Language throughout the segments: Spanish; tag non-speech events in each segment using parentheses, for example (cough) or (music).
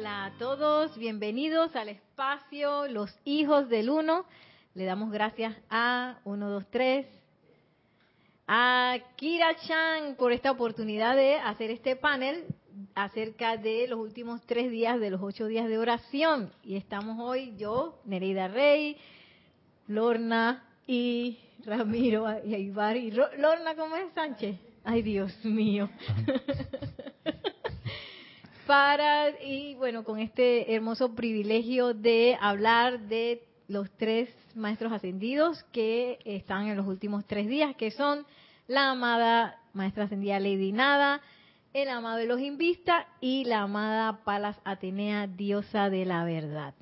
Hola a todos, bienvenidos al espacio Los Hijos del Uno. Le damos gracias a 1, 2, 3, a Kira Chan por esta oportunidad de hacer este panel acerca de los últimos tres días de los ocho días de oración. Y estamos hoy yo, Nereida Rey, Lorna y Ramiro y Ibar. Y Lorna, ¿cómo es Sánchez? Ay, Dios mío. (laughs) Para, y bueno, con este hermoso privilegio de hablar de los tres maestros ascendidos que están en los últimos tres días, que son la amada maestra ascendida Lady Nada, el amado Elohim Vista y la amada Palas Atenea, diosa de la verdad.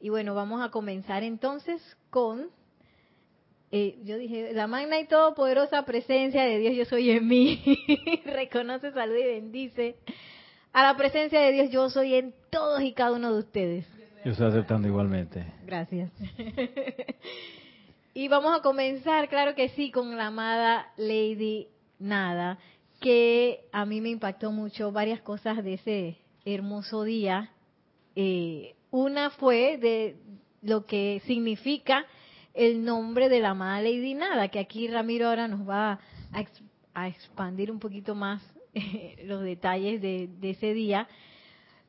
Y bueno, vamos a comenzar entonces con, eh, yo dije, la magna y todopoderosa presencia de Dios, yo soy en mí. (laughs) Reconoce, saluda y bendice a la presencia de Dios, yo soy en todos y cada uno de ustedes. Yo estoy aceptando igualmente. Gracias. (laughs) y vamos a comenzar, claro que sí, con la amada Lady Nada que a mí me impactó mucho varias cosas de ese hermoso día. Eh, una fue de lo que significa el nombre de la amada Lady Nada, que aquí Ramiro ahora nos va a, expandir un poquito más (laughs) los detalles de, ese día.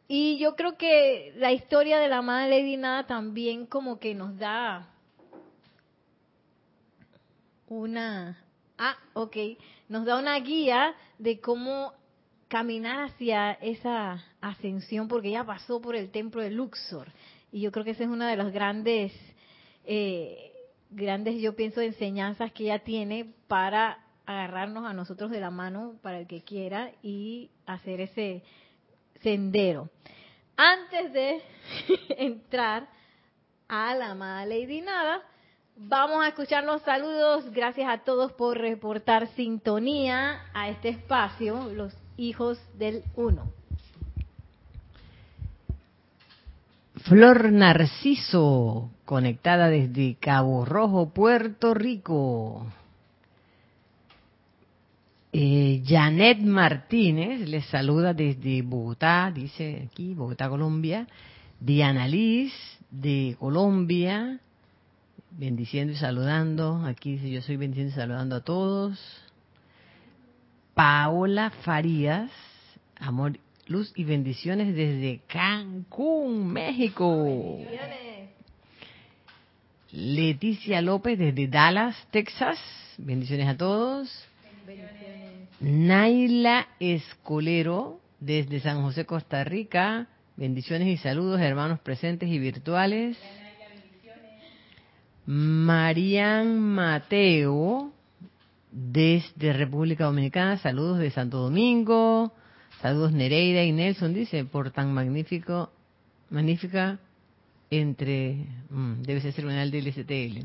Y yo creo que la historia de la amada Lady Nada también como que nos da una... Ah, ok nos da una guía de cómo caminar hacia esa ascensión, porque ella pasó por el templo de Luxor. Y yo creo que esa es una de las grandes, eh, grandes, yo pienso, enseñanzas que ella tiene para agarrarnos a nosotros de la mano, para el que quiera, y hacer ese sendero. Antes de (laughs) entrar a la amada Lady Nada, Vamos a escuchar los saludos. Gracias a todos por reportar sintonía a este espacio, los hijos del uno. Flor Narciso, conectada desde Cabo Rojo, Puerto Rico. Eh, Janet Martínez les saluda desde Bogotá, dice aquí, Bogotá, Colombia. Diana Liz, de Colombia bendiciendo y saludando. Aquí dice yo soy bendiciendo y saludando a todos. Paola Farías, amor, luz y bendiciones desde Cancún, México. Leticia López desde Dallas, Texas. Bendiciones a todos. Naila Escolero desde San José, Costa Rica. Bendiciones y saludos, hermanos presentes y virtuales. Marian Mateo, desde República Dominicana, saludos de Santo Domingo, saludos Nereida y Nelson, dice, por tan magnífico, magnífica entre, mm, debe ser terminal del STL.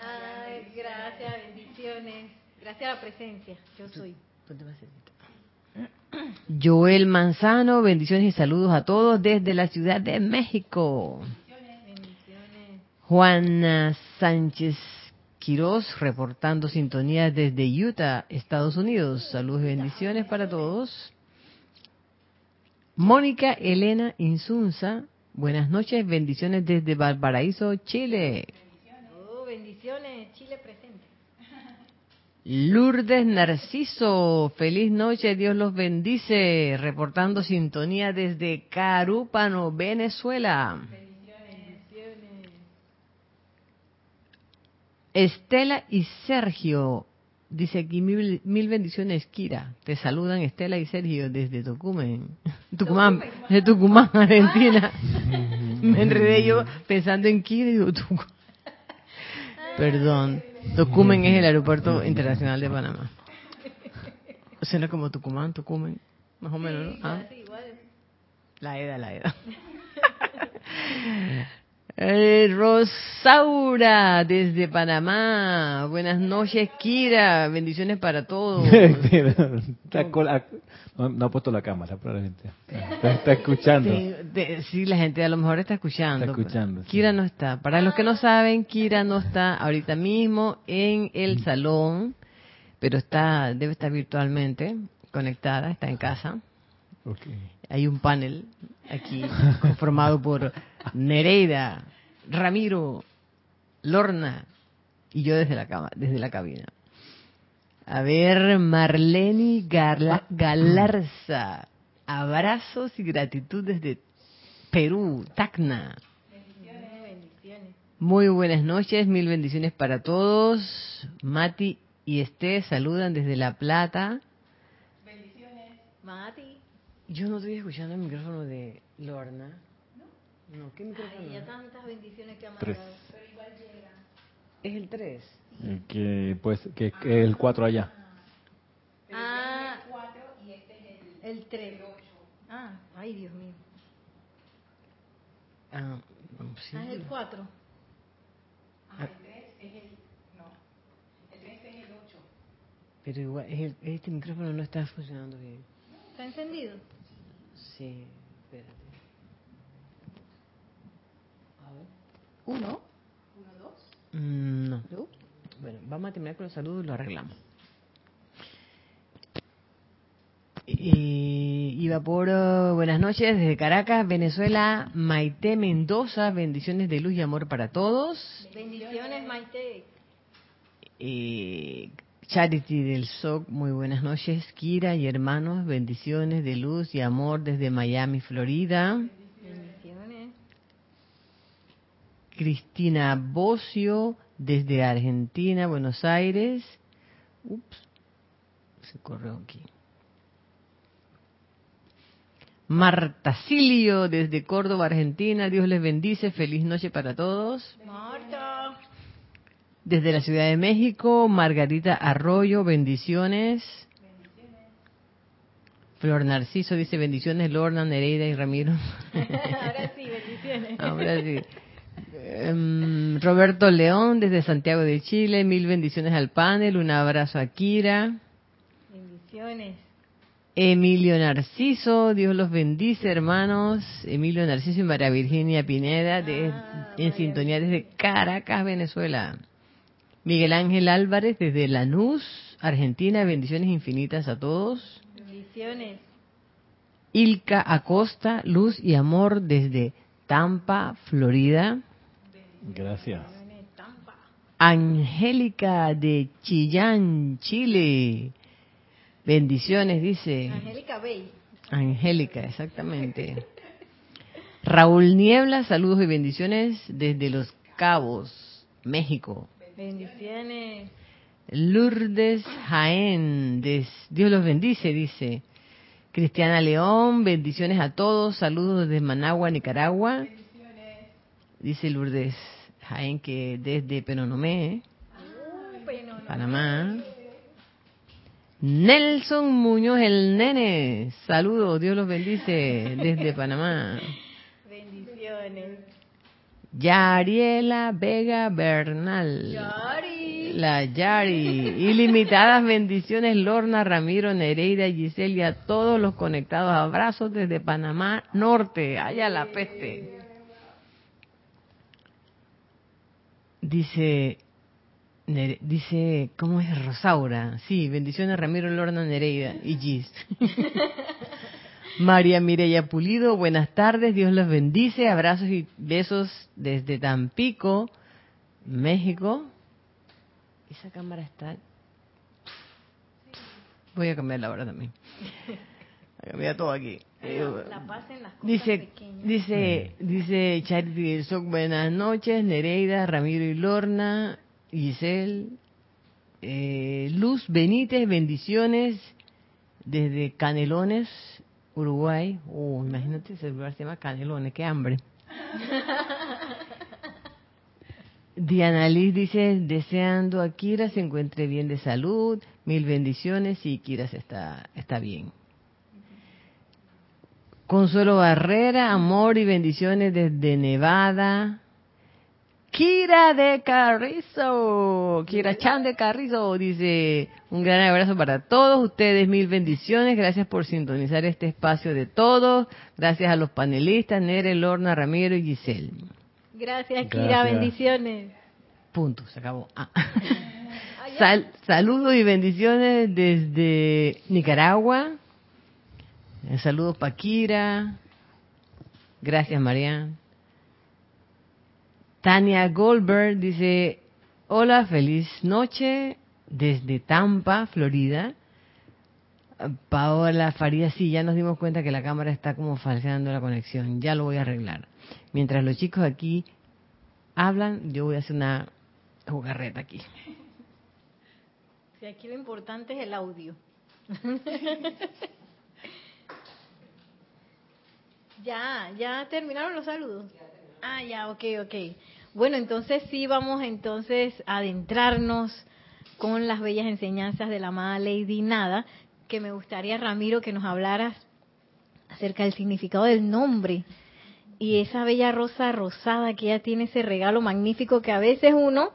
Ay, gracias, bendiciones, gracias a la presencia, yo soy. (clears throat) Joel Manzano, bendiciones y saludos a todos desde la Ciudad de México. Juana Sánchez Quiroz reportando sintonía desde Utah, Estados Unidos. Saludos y bendiciones para todos. Mónica Elena Insunza, buenas noches, bendiciones desde Valparaíso, Chile. Oh, bendiciones, Chile presente. Lourdes Narciso, feliz noche, Dios los bendice, reportando sintonía desde Carúpano, Venezuela. Estela y Sergio, dice aquí mil, bendiciones, Kira. Te saludan Estela y Sergio desde Tucumán, (laughs) Tucumán, de Tucumán, Argentina. (laughs) Me enredé yo pensando en Kira y digo Tucumán. Perdón, Tucumán es el aeropuerto internacional de Panamá. Suena como Tucumán, Tucumán, más o menos, ¿no? ¿Ah? La edad, la edad. Eh, Rosaura desde Panamá. Buenas noches, Kira. Bendiciones para todos. (laughs) no, ha puesto la cámara, probablemente. Está, está escuchando. Sí, la gente a lo mejor está escuchando. Está escuchando. Kira no está. Para los que no saben, Kira no está ahorita mismo en el salón, pero está debe estar virtualmente conectada, está en casa. Hay un panel aquí conformado por Nereida, Ramiro, Lorna y yo desde la cama, desde la cabina. A ver, Marleni Garla- Galarza. Abrazos y gratitud desde Perú, Tacna. Bendiciones. Muy buenas noches, mil bendiciones para todos. Mati y Esté saludan desde La Plata. Mati. Yo no estoy escuchando el micrófono de Lorna. No, ¿qué micrófono? Ay, ya tantas bendiciones que ha Tres. mandado. Es el 3. El que, pues, que, que el 4 allá. Ah, el 3. Ah, ay, Dios mío. Ah, sí. Ah, es el 4. Pero igual, es el- este micrófono no está funcionando bien. ¿Está encendido? Sí, espérate. A ver. Uno. Mm, no. Bueno, vamos a terminar con los saludos y lo arreglamos. Por uh, buenas noches desde Caracas, Venezuela, Maite Mendoza, bendiciones de luz y amor para todos. Bendiciones, Maite. Eh, Charity del SOC, muy buenas noches. Kira y hermanos, bendiciones de luz y amor desde Miami, Florida. Bendiciones. Cristina Bocio desde Argentina, Buenos Aires. Ups, se corrió aquí. Marta Silio desde Córdoba, Argentina. Dios les bendice. Feliz noche para todos. Marta. Desde la Ciudad de México, Margarita Arroyo, bendiciones. Flor Narciso dice bendiciones, Lorna, Nereida y Ramiro. (laughs) Ahora sí, bendiciones. Ahora sí. Em, Roberto León desde Santiago de Chile, mil bendiciones al panel, un abrazo a Kira. Bendiciones. Emilio Narciso, Dios los bendice, hermanos. Emilio Narciso y María Virginia Pineda, de- Ah, en sintonía desde Caracas, Venezuela. Miguel Ángel Álvarez desde Lanús, Argentina, bendiciones infinitas a todos. Bendiciones. Ilka Acosta, luz y amor desde Tampa, Florida. Gracias. Angélica de Chillán, Chile. Bendiciones, dice. Angélica Bey. Angélica, exactamente. Raúl Niebla, saludos y bendiciones desde Los Cabos, México. Bendiciones. Lourdes Jaén, des- Dios los bendice, dice. Cristiana León, bendiciones a todos, saludos desde Managua, Nicaragua. Dice Lourdes Jaén que desde Penonomé. Panamá. Nelson Muñoz, el nene, saludos, Dios los bendice desde Panamá. Bendiciones. Yariela Vega Bernal. Yari. La Yari. Ilimitadas bendiciones, Lorna, Ramiro, Nereida, Giselle y a todos los conectados. Abrazos desde Panamá Norte. Allá la peste. Dice, dice, ¿cómo es Rosaura? Sí, bendiciones Ramiro, Lorna, Nereida y Gis. María Mireya Pulido, buenas tardes, Dios los bendice, abrazos y besos desde Tampico, México. Esa cámara está... Voy a cambiarla ahora también. (laughs) Voy a cambiar todo aquí. La paz en las cosas Dice, pequeñas. dice, dice Charity del Soc, buenas noches, Nereida, Ramiro y Lorna, Giselle, eh, Luz Benítez, bendiciones desde Canelones, Uruguay. Uh, imagínate, ese lugar se llama Canelones, qué hambre. (laughs) Diana Liz dice, deseando a Kira se encuentre bien de salud, mil bendiciones y Kira se está, está bien. Consuelo Barrera, amor y bendiciones desde Nevada. Kira de Carrizo, Kira Chan de Carrizo, dice, un gran abrazo para todos ustedes, mil bendiciones, gracias por sintonizar este espacio de todos, gracias a los panelistas, Nere, Lorna, Ramiro y Giselle. Gracias, Kira. Gracias. Bendiciones. Punto, se acabó. Ah. (laughs) Sal- saludos y bendiciones desde Nicaragua. Eh, Saludos Paquira. Gracias, Marian. Tania Goldberg dice, hola, feliz noche desde Tampa, Florida. Paola Farías, sí, ya nos dimos cuenta que la cámara está como falseando la conexión. Ya lo voy a arreglar. Mientras los chicos aquí hablan, yo voy a hacer una jugarreta aquí. Sí, aquí lo importante es el audio. (laughs) ya, ya terminaron los saludos. Ah, ya, ok, ok. Bueno, entonces sí vamos entonces a adentrarnos con las bellas enseñanzas de la amada Lady Nada, que me gustaría, Ramiro, que nos hablaras acerca del significado del nombre y esa bella rosa rosada que ella tiene ese regalo magnífico que a veces uno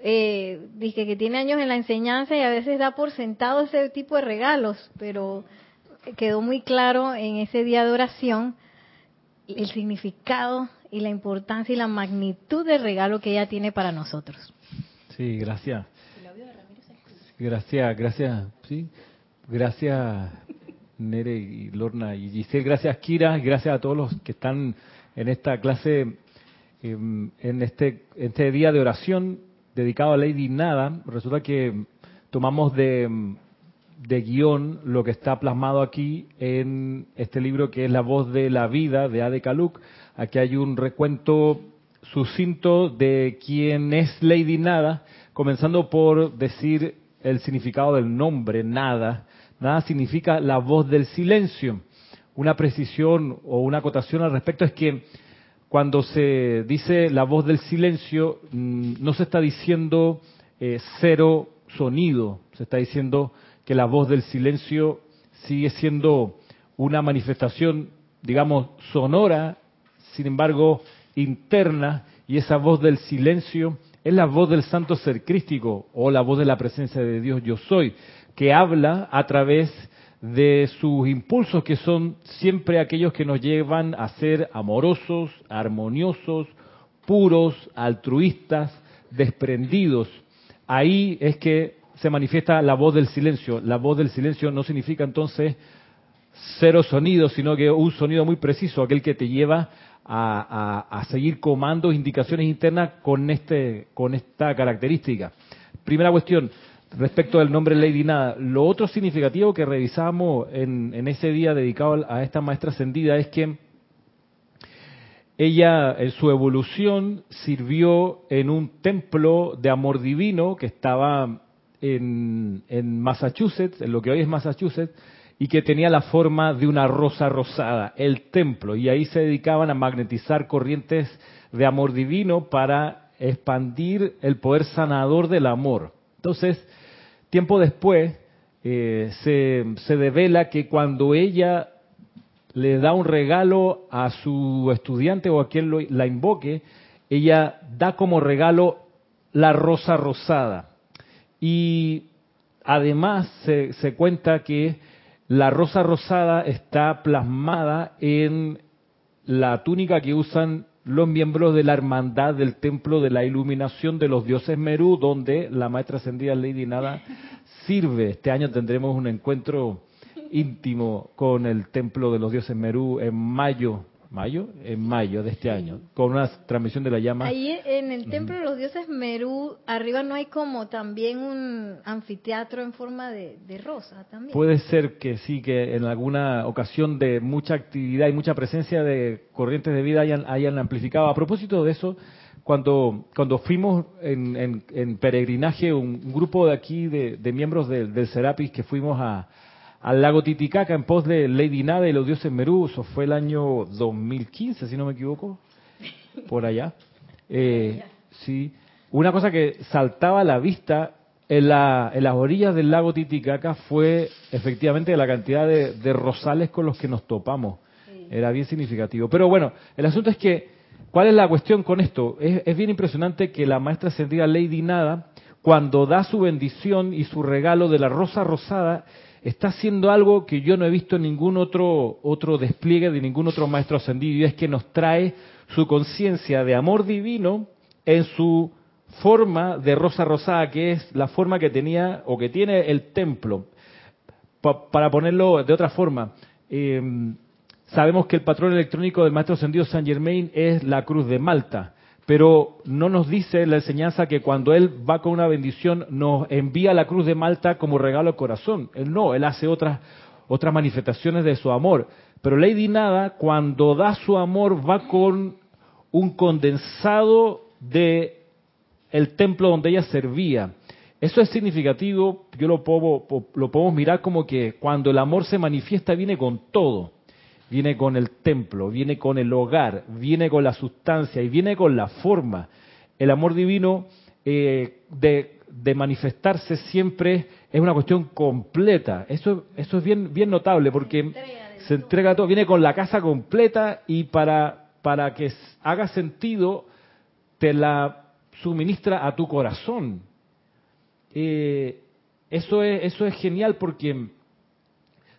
eh, dice que tiene años en la enseñanza y a veces da por sentado ese tipo de regalos, pero quedó muy claro en ese día de oración el significado y la importancia y la magnitud del regalo que ella tiene para nosotros. Sí, gracias. Gracias, gracias, sí. Gracias, Nere y Lorna y Giselle. Gracias, Kira. Gracias a todos los que están en esta clase, em, en este, este día de oración dedicado a Lady Nada. Resulta que tomamos de, de guion lo que está plasmado aquí en este libro que es La voz de la vida de Ade Kaluk. Aquí hay un recuento sucinto de quién es Lady Nada, comenzando por decir el significado del nombre, nada. Nada significa la voz del silencio. Una precisión o una acotación al respecto es que cuando se dice la voz del silencio, mm, no se está diciendo eh, cero sonido, se está diciendo que la voz del silencio sigue siendo una manifestación, digamos, sonora, sin embargo, interna, y esa voz del silencio es la voz del santo ser crístico o la voz de la presencia de Dios yo soy, que habla a través de sus impulsos que son siempre aquellos que nos llevan a ser amorosos, armoniosos, puros, altruistas, desprendidos. Ahí es que se manifiesta la voz del silencio. La voz del silencio no significa entonces cero sonido, sino que un sonido muy preciso, aquel que te lleva a, seguir comandos, indicaciones internas con este, con esta característica. Primera cuestión, respecto del nombre Lady Nada. Lo otro significativo que revisamos en, ese día dedicado a esta maestra ascendida es que ella en su evolución sirvió en un templo de amor divino que estaba en, en Massachusetts, en lo que hoy es Massachusetts, y que tenía la forma de una rosa rosada, el templo, y ahí se dedicaban a magnetizar corrientes de amor divino para expandir el poder sanador del amor. Entonces, tiempo después, eh, se, se devela que cuando ella le da un regalo a su estudiante o a quien lo, la invoque, ella da como regalo la rosa rosada. Y además se, se cuenta que la rosa rosada está plasmada en la túnica que usan los miembros de la hermandad del templo de la iluminación de los dioses Merú, donde la maestra ascendida Lady Nada sirve. Este año tendremos un encuentro íntimo con el templo de los dioses Merú en mayo mayo, en mayo de este año, con una transmisión de la llama. Ahí en el templo de los dioses Merú, arriba no hay como también un anfiteatro en forma de, de, rosa también. Puede ser que sí, que en alguna ocasión de mucha actividad y mucha presencia de corrientes de vida hayan, hayan amplificado. A propósito de eso, cuando, cuando fuimos en, en, en peregrinaje, un grupo de aquí de, de miembros de, del Serapis que fuimos a, al lago Titicaca en pos de Lady Nada y los dioses Merú. Eso fue el año 2015, si no me equivoco, por allá. Eh, sí, una cosa que saltaba a la vista en, la, en, las orillas del lago Titicaca fue efectivamente la cantidad de, de rosales con los que nos topamos. Era bien significativo. Pero bueno, el asunto es que, ¿cuál es la cuestión con esto? Es, es bien impresionante que la maestra ascendida Lady Nada, cuando da su bendición y su regalo de la rosa rosada, está haciendo algo que yo no he visto en ningún otro, otro despliegue de ningún otro maestro ascendido, y es que nos trae su conciencia de amor divino en su forma de rosa rosada, que es la forma que tenía o que tiene el templo. para ponerlo de otra forma, eh, sabemos que el patrón electrónico del Maestro Ascendido Saint Germain es la cruz de Malta, pero no nos dice la enseñanza que cuando él va con una bendición nos envía la cruz de Malta como regalo al corazón. Él no, él hace otras otras manifestaciones de su amor. Pero Lady Nada, cuando da su amor, va con un condensado de el templo donde ella servía. Eso es significativo, yo lo puedo, lo podemos mirar como que cuando el amor se manifiesta viene con todo. Viene con el templo, viene con el hogar, viene con la sustancia y viene con la forma. El amor divino eh, de, de manifestarse siempre es una cuestión completa. Eso, eso es bien, bien notable porque se entrega todo, viene con la casa completa y para, para que haga sentido te la suministra a tu corazón. Eh, eso, es, eso es genial porque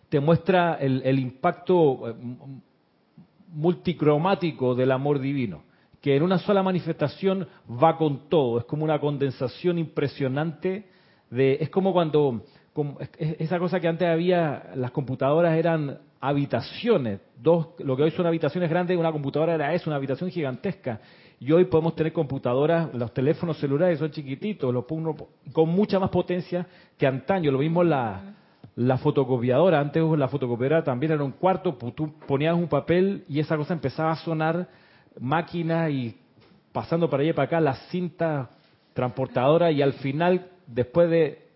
te muestra el, el impacto eh, multicromático del amor divino, que en una sola manifestación va con todo, es como una condensación impresionante es como cuando esa cosa que antes había, las computadoras eran habitaciones, dos, lo que hoy son habitaciones grandes, una computadora era eso, una habitación gigantesca. Y hoy podemos tener computadoras, los teléfonos celulares son chiquititos, los con mucha más potencia que antaño. Lo mismo la, la fotocopiadora, antes la fotocopiadora también era un cuarto, tú ponías un papel y esa cosa empezaba a sonar máquina y pasando para allá y para acá las cintas transportadoras y al final después de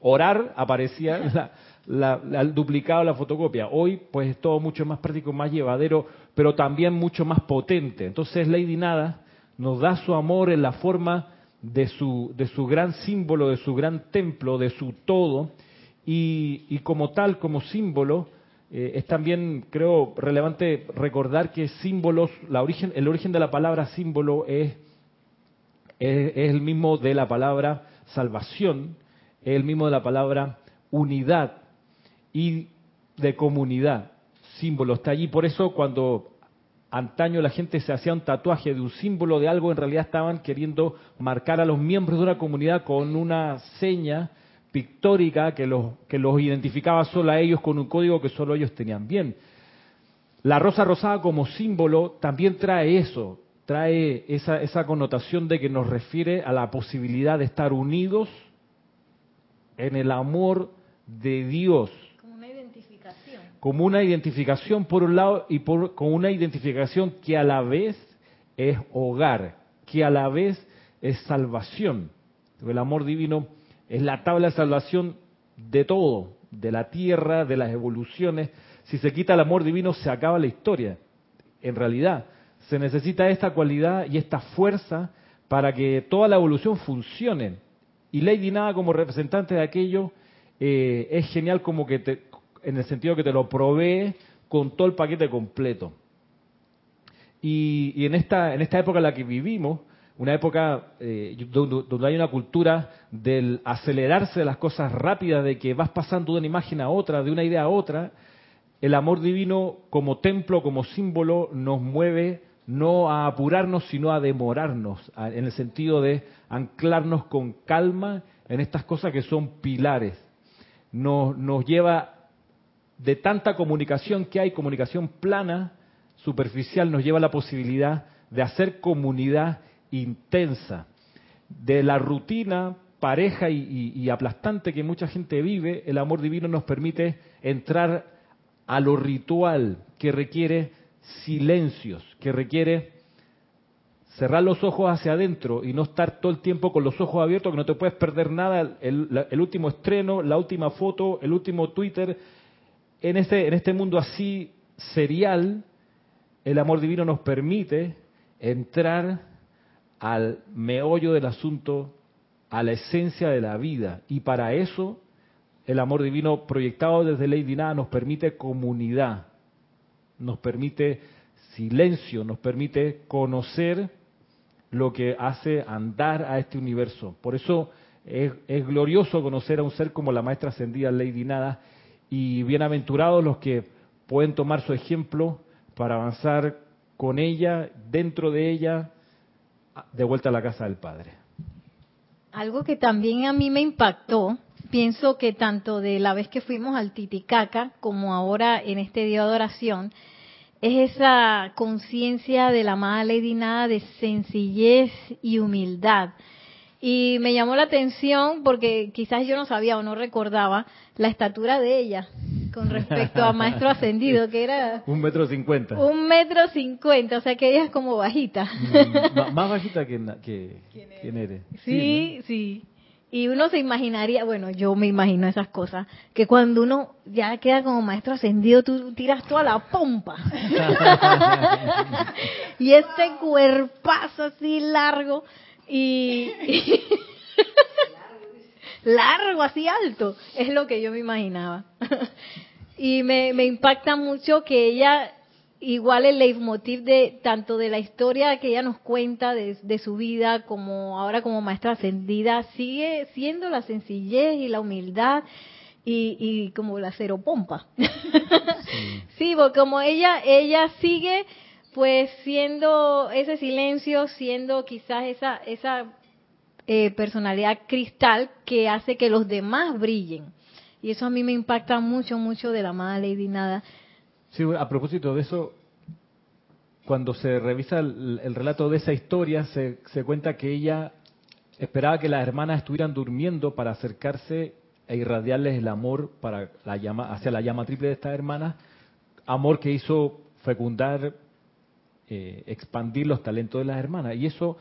orar, aparecía (laughs) la, el duplicado de la fotocopia. Hoy, pues es todo mucho más práctico, más llevadero, pero también mucho más potente. Entonces, Lady Nada nos da su amor en la forma de su, de su gran símbolo, de su gran templo, de su todo, y, como tal, como símbolo, eh, es también, creo, relevante recordar que símbolos, la origen, el origen de la palabra símbolo es, es el mismo de la palabra salvación es el mismo de la palabra unidad y de comunidad. Símbolo está allí. Por eso cuando antaño la gente se hacía un tatuaje de un símbolo de algo, en realidad estaban queriendo marcar a los miembros de una comunidad con una seña pictórica que los, que los identificaba solo a ellos con un código que solo ellos tenían. Bien, la rosa rosada como símbolo también trae eso, trae esa, esa connotación de que nos refiere a la posibilidad de estar unidos en el amor de Dios. Como una identificación. Como una identificación por un lado y por, con una identificación que a la vez es hogar, que a la vez es salvación. El amor divino es la tabla de salvación de todo, de la tierra, de las evoluciones. Si se quita el amor divino, se acaba la historia. En realidad, se necesita esta cualidad y esta fuerza para que toda la evolución funcione. Y Lady Nada como representante de aquello eh, es genial como que te, en el sentido que te lo provee con todo el paquete completo. Y, en, esta, en esta época en la que vivimos, una época eh, donde, hay una cultura del acelerarse de las cosas rápidas, de que vas pasando de una imagen a otra, de una idea a otra, el amor divino como templo, como símbolo, nos mueve no a apurarnos, sino a demorarnos, en el sentido de anclarnos con calma en estas cosas que son pilares. Nos, nos lleva de tanta comunicación que hay, comunicación plana, superficial, nos lleva a la posibilidad de hacer comunidad intensa. De la rutina pareja y, y, aplastante que mucha gente vive, el amor divino nos permite entrar a lo ritual que requiere silencios, que requiere cerrar los ojos hacia adentro y no estar todo el tiempo con los ojos abiertos, que no te puedes perder nada, el, último estreno, la última foto, el último Twitter. En este, en este mundo así serial, el amor divino nos permite entrar al meollo del asunto, a la esencia de la vida. Y para eso, el amor divino proyectado desde Lady Nada nos permite comunidad, nos permite silencio, nos permite conocer lo que hace andar a este universo. Por eso es, glorioso conocer a un ser como la maestra ascendida Lady Nada y bienaventurados los que pueden tomar su ejemplo para avanzar con ella, dentro de ella, de vuelta a la casa del Padre. Algo que también a mí me impactó pienso que tanto de la vez que fuimos al Titicaca como ahora en este día de oración, es esa conciencia de la amada Lady Nada de sencillez y humildad. Y me llamó la atención porque quizás yo no sabía o no recordaba la estatura de ella con respecto a Maestro Ascendido, que era... Un metro cincuenta. Un metro cincuenta, o sea que ella es como bajita. Mm, más bajita que, que ¿Quién eres? Sí, sí. Y uno se imaginaría, bueno, yo me imagino esas cosas, que cuando uno ya queda como maestro ascendido, tú tiras toda la pompa. (laughs) (laughs) y este cuerpazo así largo y, largo, así alto, es lo que yo me imaginaba. (laughs) y me, me impacta mucho que ella igual el leitmotiv de tanto de la historia que ella nos cuenta de, su vida como ahora como maestra ascendida sigue siendo la sencillez y la humildad y, y como la cero pompa (laughs) sí. porque como ella ella sigue pues siendo ese silencio siendo quizás esa esa eh, personalidad cristal que hace que los demás brillen. Y eso a mí me impacta mucho mucho de la amada Lady Nada. Sí, a propósito de eso, cuando se revisa el, relato de esa historia, se, cuenta que ella esperaba que las hermanas estuvieran durmiendo para acercarse e irradiarles el amor para la llama, hacia la llama triple de estas hermanas, amor que hizo fecundar, eh, expandir los talentos de las hermanas. Y eso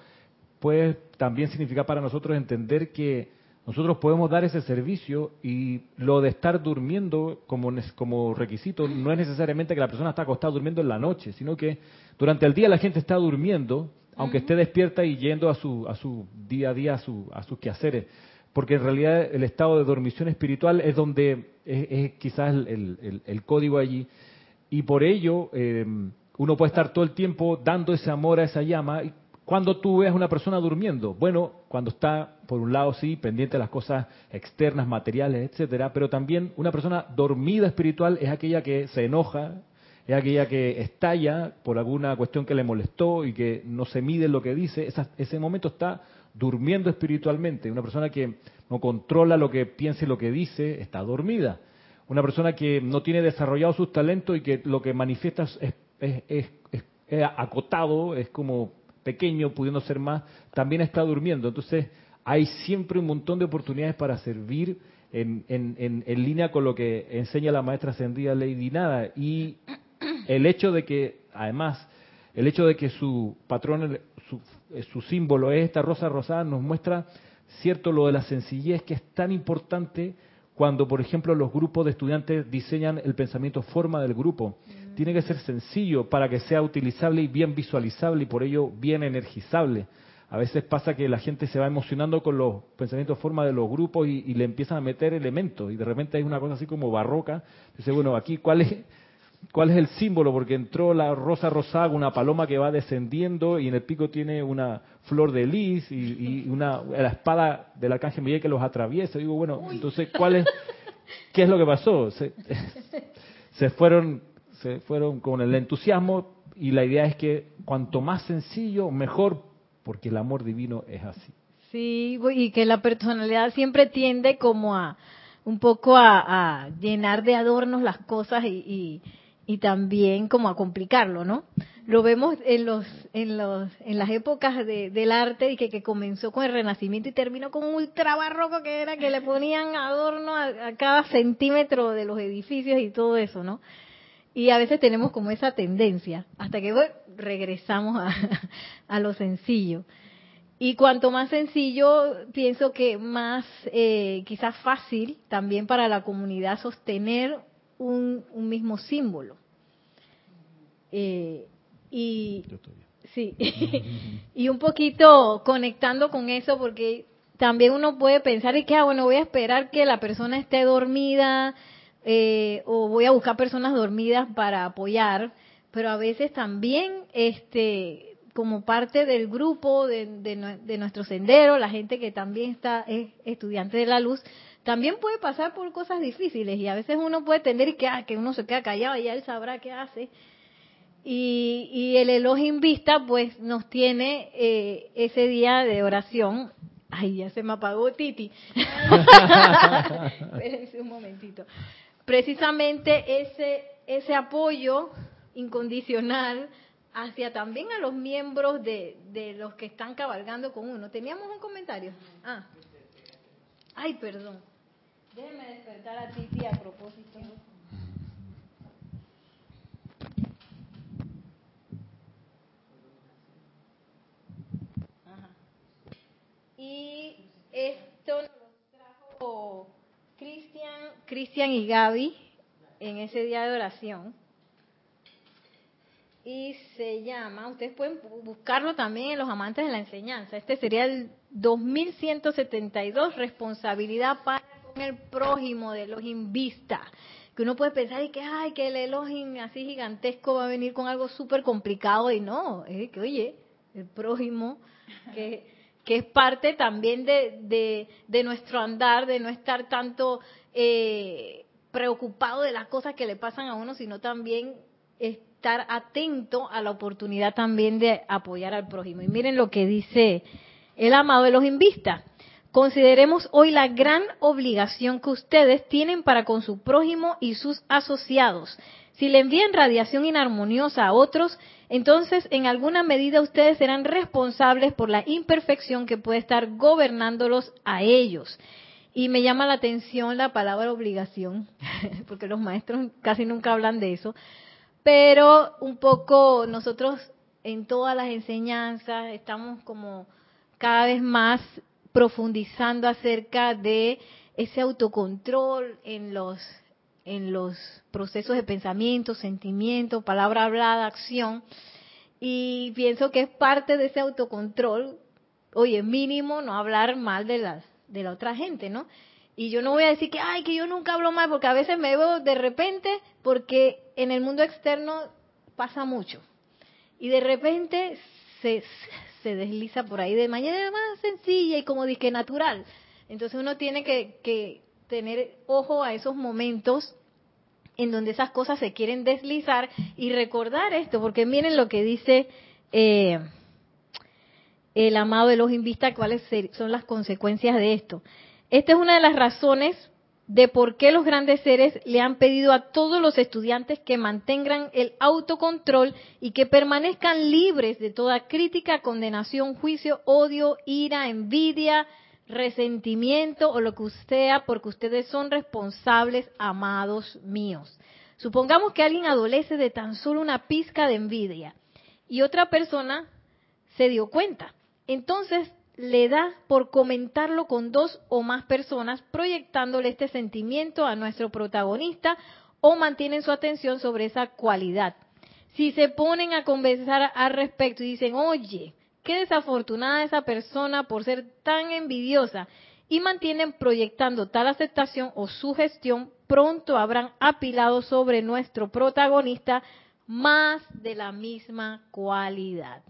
puede también significar para nosotros entender que nosotros podemos dar ese servicio y lo de estar durmiendo como, como requisito no es necesariamente que la persona está acostada durmiendo en la noche, sino que durante el día la gente está durmiendo, aunque esté despierta y yendo a su, a su día a día, a, su, a sus quehaceres. Porque en realidad el estado de dormición espiritual es donde es, quizás el, código allí. Y por ello eh, uno puede estar todo el tiempo dando ese amor a esa llama cuando tú ves a una persona durmiendo? Bueno, cuando está, por un lado, sí, pendiente de las cosas externas, materiales, etcétera, pero también una persona dormida espiritual es aquella que se enoja, es aquella que estalla por alguna cuestión que le molestó y que no se mide lo que dice. ese momento está durmiendo espiritualmente. Una persona que no controla lo que piensa y lo que dice está dormida. Una persona que no tiene desarrollado sus talentos y que lo que manifiesta es acotado, es como pequeño, pudiendo ser más, también está durmiendo. Entonces, hay siempre un montón de oportunidades para servir en, en, en, línea con lo que enseña la maestra ascendida Lady Nada. Y el hecho de que, además, el hecho de que su patrón, su, su símbolo es esta rosa rosada, nos muestra cierto lo de la sencillez que es tan importante cuando, por ejemplo, los grupos de estudiantes diseñan el pensamiento forma del grupo tiene que ser sencillo para que sea utilizable y bien visualizable y por ello bien energizable. A veces pasa que la gente se va emocionando con los pensamientos forma de los grupos y, le empiezan a meter elementos y de repente hay una cosa así como barroca. Dice, bueno, aquí cuál es cuál es el símbolo porque entró la rosa rosada, una paloma que va descendiendo y en el pico tiene una flor de lis y, una la espada del arcángel Miguel que los atraviesa. digo, bueno, entonces cuál es qué es lo que pasó? se (laughs) fueron se fueron con el entusiasmo y la idea es que cuanto más sencillo, mejor, porque el amor divino es así. Sí, y que la personalidad siempre tiende como a un poco a, llenar de adornos las cosas y, y, también como a complicarlo, ¿no? Lo vemos en los en los en las épocas del arte y que, que, comenzó con el Renacimiento y terminó con un ultra barroco que era que le ponían adorno a cada centímetro de los edificios y todo eso, ¿no? Y a veces tenemos como esa tendencia, hasta que regresamos (laughs) a, lo sencillo. Y cuanto más sencillo, pienso que más eh, quizás fácil también para la comunidad sostener un, mismo símbolo. Eh, y sí, (laughs) y un poquito conectando con eso, porque también uno puede pensar y que, ah, bueno, voy a esperar que la persona esté dormida, eh, o voy a buscar personas dormidas para apoyar, pero a veces también, este, como parte del grupo de, de, nuestro sendero, la gente que también está es estudiante de la luz, también puede pasar por cosas difíciles y a veces uno puede tender que, ah, que uno se queda callado y ya él sabrá qué hace. Y, el Elohim Vista pues nos tiene eh, ese día de oración Ay, ya se me apagó Titi. (laughs) Espérense un momentito. Precisamente ese, ese apoyo incondicional hacia también a los miembros de, de los que están cabalgando con uno. ¿Teníamos un comentario? Ah. Ay, perdón. Déjenme despertar a Titi a propósito. Y esto nos trajo Cristian, Cristian y Gaby en ese día de oración. Y se llama, ustedes pueden buscarlo también en los amantes de la enseñanza. Este sería el 2172, responsabilidad para con el prójimo de los invista. Que uno puede pensar y que, ay, que el Elohim así gigantesco va a venir con algo súper complicado. Y no, es que, oye, el prójimo, que que es parte también de, de, nuestro andar, de no estar tanto eh, preocupado de las cosas que le pasan a uno, sino también estar atento a la oportunidad también de apoyar al prójimo. Y miren lo que dice el amado de los invistas. Consideremos hoy la gran obligación que ustedes tienen para con su prójimo y sus asociados. Si le envían radiación inarmoniosa a otros, entonces en alguna medida ustedes serán responsables por la imperfección que puede estar gobernándolos a ellos. Y me llama la atención la palabra obligación, (laughs) porque los maestros casi nunca hablan de eso, pero un poco nosotros en todas las enseñanzas estamos como cada vez más profundizando acerca de ese autocontrol en los en los procesos de pensamiento, sentimiento, palabra hablada, acción. Y pienso que es parte de ese autocontrol, oye, mínimo no hablar mal de la, de la otra gente, ¿no? Y yo no voy a decir que, ay, que yo nunca hablo mal, porque a veces me veo de repente, porque en el mundo externo pasa mucho. Y de repente se, se desliza por ahí de manera más sencilla y como dije natural. Entonces uno tiene que, que tener ojo a esos momentos en donde esas cosas se quieren deslizar y recordar esto, porque miren lo que dice eh, el amado de los invista, cuáles son las consecuencias de esto. Esta es una de las razones de por qué los grandes seres le han pedido a todos los estudiantes que mantengan el autocontrol y que permanezcan libres de toda crítica, condenación, juicio, odio, ira, envidia, resentimiento o lo que sea, porque ustedes son responsables, amados míos. Supongamos que alguien adolece de tan solo una pizca de envidia y otra persona se dio cuenta. Entonces le da por comentarlo con dos o más personas, proyectándole este sentimiento a nuestro protagonista o mantienen su atención sobre esa cualidad. Si se ponen a conversar al respecto y dicen, oye, qué desafortunada esa persona por ser tan envidiosa y mantienen proyectando tal aceptación o sugestión, pronto habrán apilado sobre nuestro protagonista más de la misma cualidad.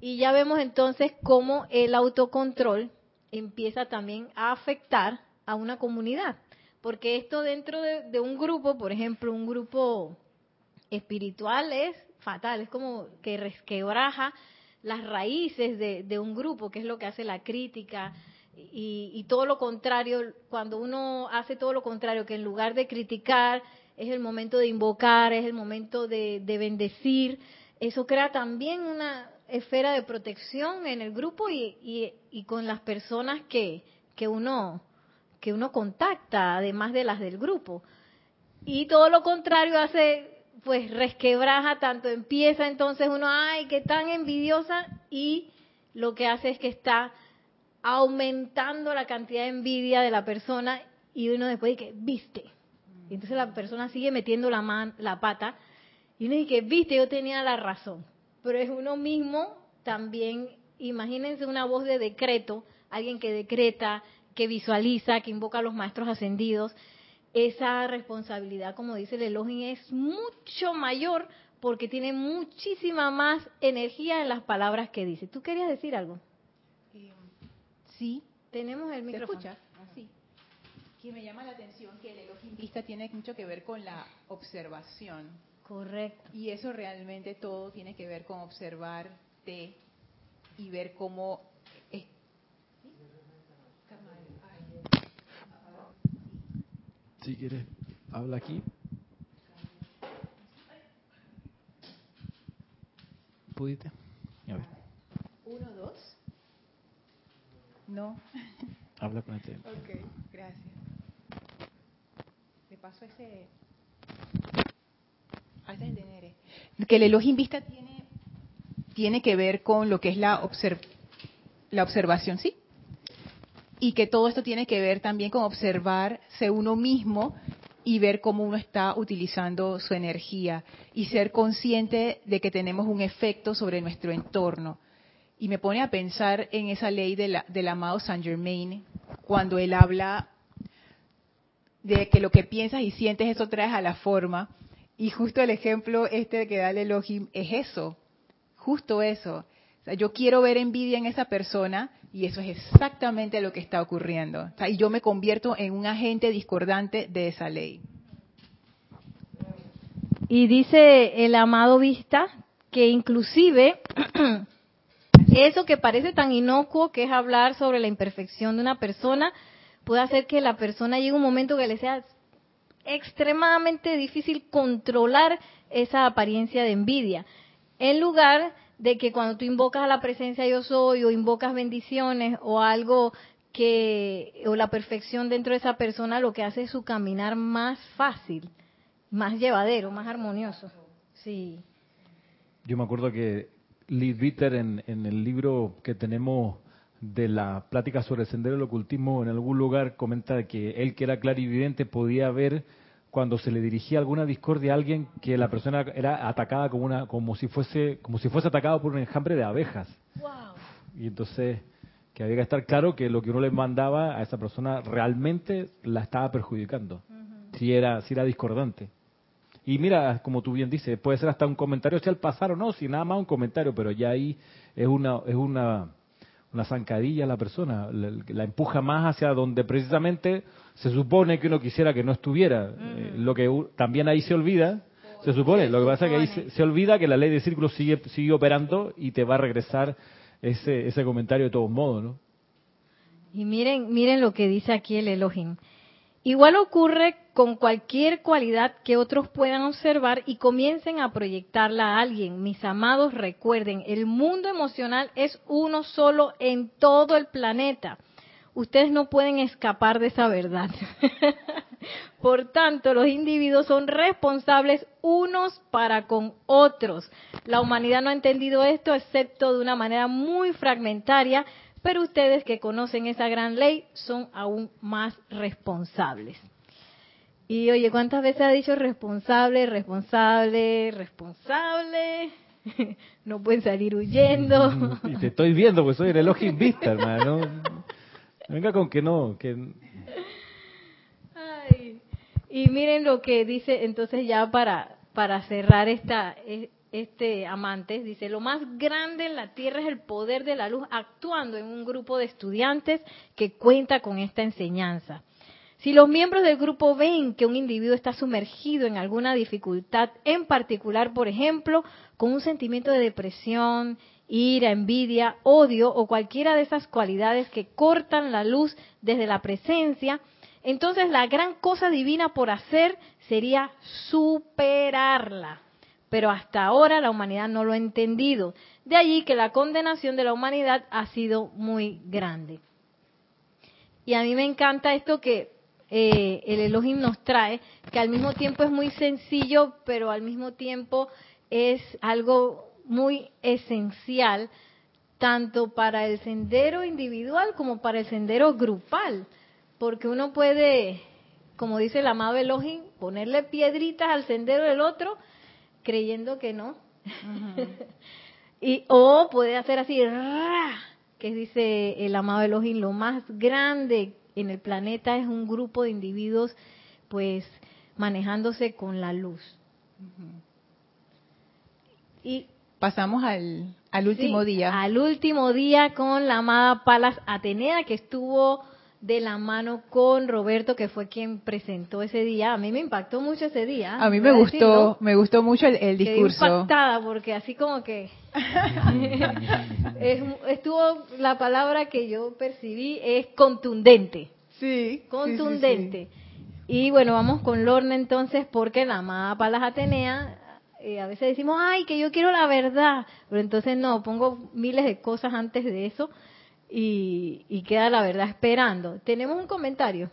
Y ya vemos entonces cómo el autocontrol empieza también a afectar a una comunidad. Porque esto dentro de, un grupo, por ejemplo, un grupo espiritual es fatal, es como que resquebraja las raíces de, un grupo, que es lo que hace la crítica, y, todo lo contrario, cuando uno hace todo lo contrario, que en lugar de criticar, es el momento de invocar, es el momento de, bendecir, eso crea también una esfera de protección en el grupo y, y, con las personas que, que, uno, que uno contacta, además de las del grupo. Y todo lo contrario hace pues resquebraja tanto, empieza entonces uno, ay, qué tan envidiosa, y lo que hace es que está aumentando la cantidad de envidia de la persona y uno después dice, viste. Y entonces la persona sigue metiendo la, man, la pata y uno dice, viste, yo tenía la razón. Pero es uno mismo también, imagínense una voz de decreto, alguien que decreta, que visualiza, que invoca a los maestros ascendidos esa responsabilidad, como dice el Elohim, es mucho mayor porque tiene muchísima más energía en las palabras que dice. ¿Tú querías decir algo? Eh, sí, tenemos el micrófono. ¿Se escucha? Sí. Que me llama la atención que el Elohim vista tiene mucho que ver con la observación. Correcto. Y eso realmente todo tiene que ver con observarte y ver cómo Si quieres, habla aquí. ¿Pudiste? A ver, Uno, dos. No. (laughs) habla con este. Ok, gracias. Le paso ese. Es el de Nere. Que el Elohim Vista tiene, tiene que ver con lo que es la, observ- la observación, ¿sí? Y que todo esto tiene que ver también con observarse uno mismo y ver cómo uno está utilizando su energía y ser consciente de que tenemos un efecto sobre nuestro entorno. Y me pone a pensar en esa ley de la- del amado Saint Germain, cuando él habla de que lo que piensas y sientes eso traes a la forma. Y justo el ejemplo este que da el Elohim es eso, justo eso. Yo quiero ver envidia en esa persona y eso es exactamente lo que está ocurriendo. Y yo me convierto en un agente discordante de esa ley. Y dice el amado Vista que inclusive (clears throat) eso que parece tan inocuo que es hablar sobre la imperfección de una persona puede hacer que la persona llegue a un momento que le sea extremadamente difícil controlar esa apariencia de envidia. En lugar de que cuando tú invocas a la presencia yo soy o invocas bendiciones o algo que o la perfección dentro de esa persona lo que hace es su caminar más fácil, más llevadero, más armonioso. Sí. Yo me acuerdo que Lee Bitter en, el libro que tenemos de la plática sobre el sendero del ocultismo en algún lugar comenta que él que era clarividente podía ver cuando se le dirigía alguna discordia a alguien que la persona era atacada como una como si fuese como si fuese atacado por un enjambre de abejas. Wow. y entonces que había que estar claro que lo que uno le mandaba a esa persona realmente la estaba perjudicando. Si era si era discordante. Y mira, como tú bien dices, puede ser hasta un comentario si al pasar o no, si nada más un comentario, pero ya ahí es una es una una zancadilla a la persona, la, la empuja más hacia donde precisamente se supone que uno quisiera que no estuviera. Eh, lo que también ahí se olvida, se supone, lo que pasa es que ahí se, se olvida que la ley de círculos sigue sigue operando y te va a regresar ese ese comentario de todos modos, ¿no? Y miren, miren lo que dice aquí el Elohim. Igual ocurre con cualquier cualidad que otros puedan observar y comiencen a proyectarla a alguien. Mis amados, recuerden, el mundo emocional es uno solo en todo el planeta. Ustedes no pueden escapar de esa verdad. (laughs) Por tanto, los individuos son responsables unos para con otros. La humanidad no ha entendido esto excepto de una manera muy fragmentaria, pero ustedes que conocen esa gran ley son aún más responsables. Y oye, ¿cuántas veces ha dicho responsable, responsable, responsable? (laughs) No pueden salir huyendo. Y te estoy viendo, pues soy el Elohim Vista, hermano. Venga con que no, que Ay, y miren lo que dice entonces ya para, para cerrar esta, e- este amantes, dice, lo más grande en la tierra es el poder de la luz actuando en un grupo de estudiantes que cuenta con esta enseñanza. Si los miembros del grupo ven que un individuo está sumergido en alguna dificultad, en particular, por ejemplo, con un sentimiento de depresión, ira, envidia, odio o cualquiera de esas cualidades que cortan la luz desde la presencia, entonces la gran cosa divina por hacer sería superarla. Pero hasta ahora la humanidad no lo ha entendido. De allí que la condenación de la humanidad ha sido muy grande. Y a mí me encanta esto que eh, el Elohim nos trae, que al mismo tiempo es muy sencillo, pero al mismo tiempo es algo muy esencial, tanto para el sendero individual como para el sendero grupal, porque uno puede, como dice el amado Elohim, ponerle piedritas al sendero del otro, creyendo que no. (laughs) y O puede hacer así, que dice el amado Elohim, lo más grande en el planeta es un grupo de individuos, pues, manejándose con la luz. Y Pasamos al, al último Sí, día. Al último día con la amada Palas Atenea, que estuvo de la mano con Roberto, que fue quien presentó ese día. A mí me impactó mucho ese día. A mí me gustó, decirlo. me gustó mucho el, el Quedé discurso. impactada porque así como que (laughs) es- estuvo la palabra que yo percibí es contundente, Sí, sí, sí, contundente. Y bueno, vamos con Lorna entonces, porque la amada Palas Atenea, eh, a veces decimos, ay, que yo quiero la verdad, pero entonces no, pongo miles de cosas antes de eso y, y queda la verdad esperando. Tenemos un comentario.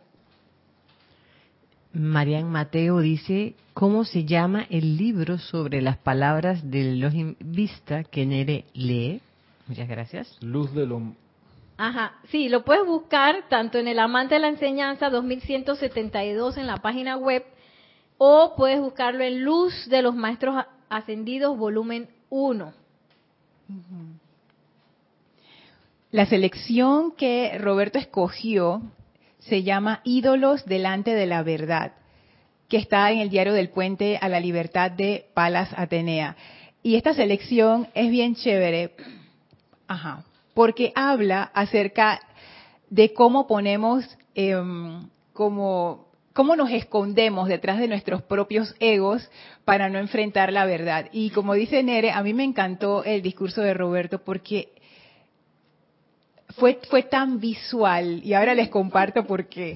Marian Mateo dice, ¿cómo se llama el libro sobre las palabras del Elohim Vista que Nere lee? Muchas gracias. Luz de lo... Ajá, sí, lo puedes buscar tanto en el Amante de la Enseñanza 2172 en la página web o puedes buscarlo en Luz de los Maestros Ascendidos, volumen 1. La selección que Roberto escogió se llama Ídolos delante de la verdad, que está en el diario del Puente a la Libertad de Palas Atenea. Y esta selección es bien chévere, ajá, porque habla acerca de cómo ponemos, em, como, cómo nos escondemos detrás de nuestros propios egos para no enfrentar la verdad. Y como dice Nere, a mí me encantó el discurso de Roberto porque fue, fue tan visual y ahora les comparto por qué.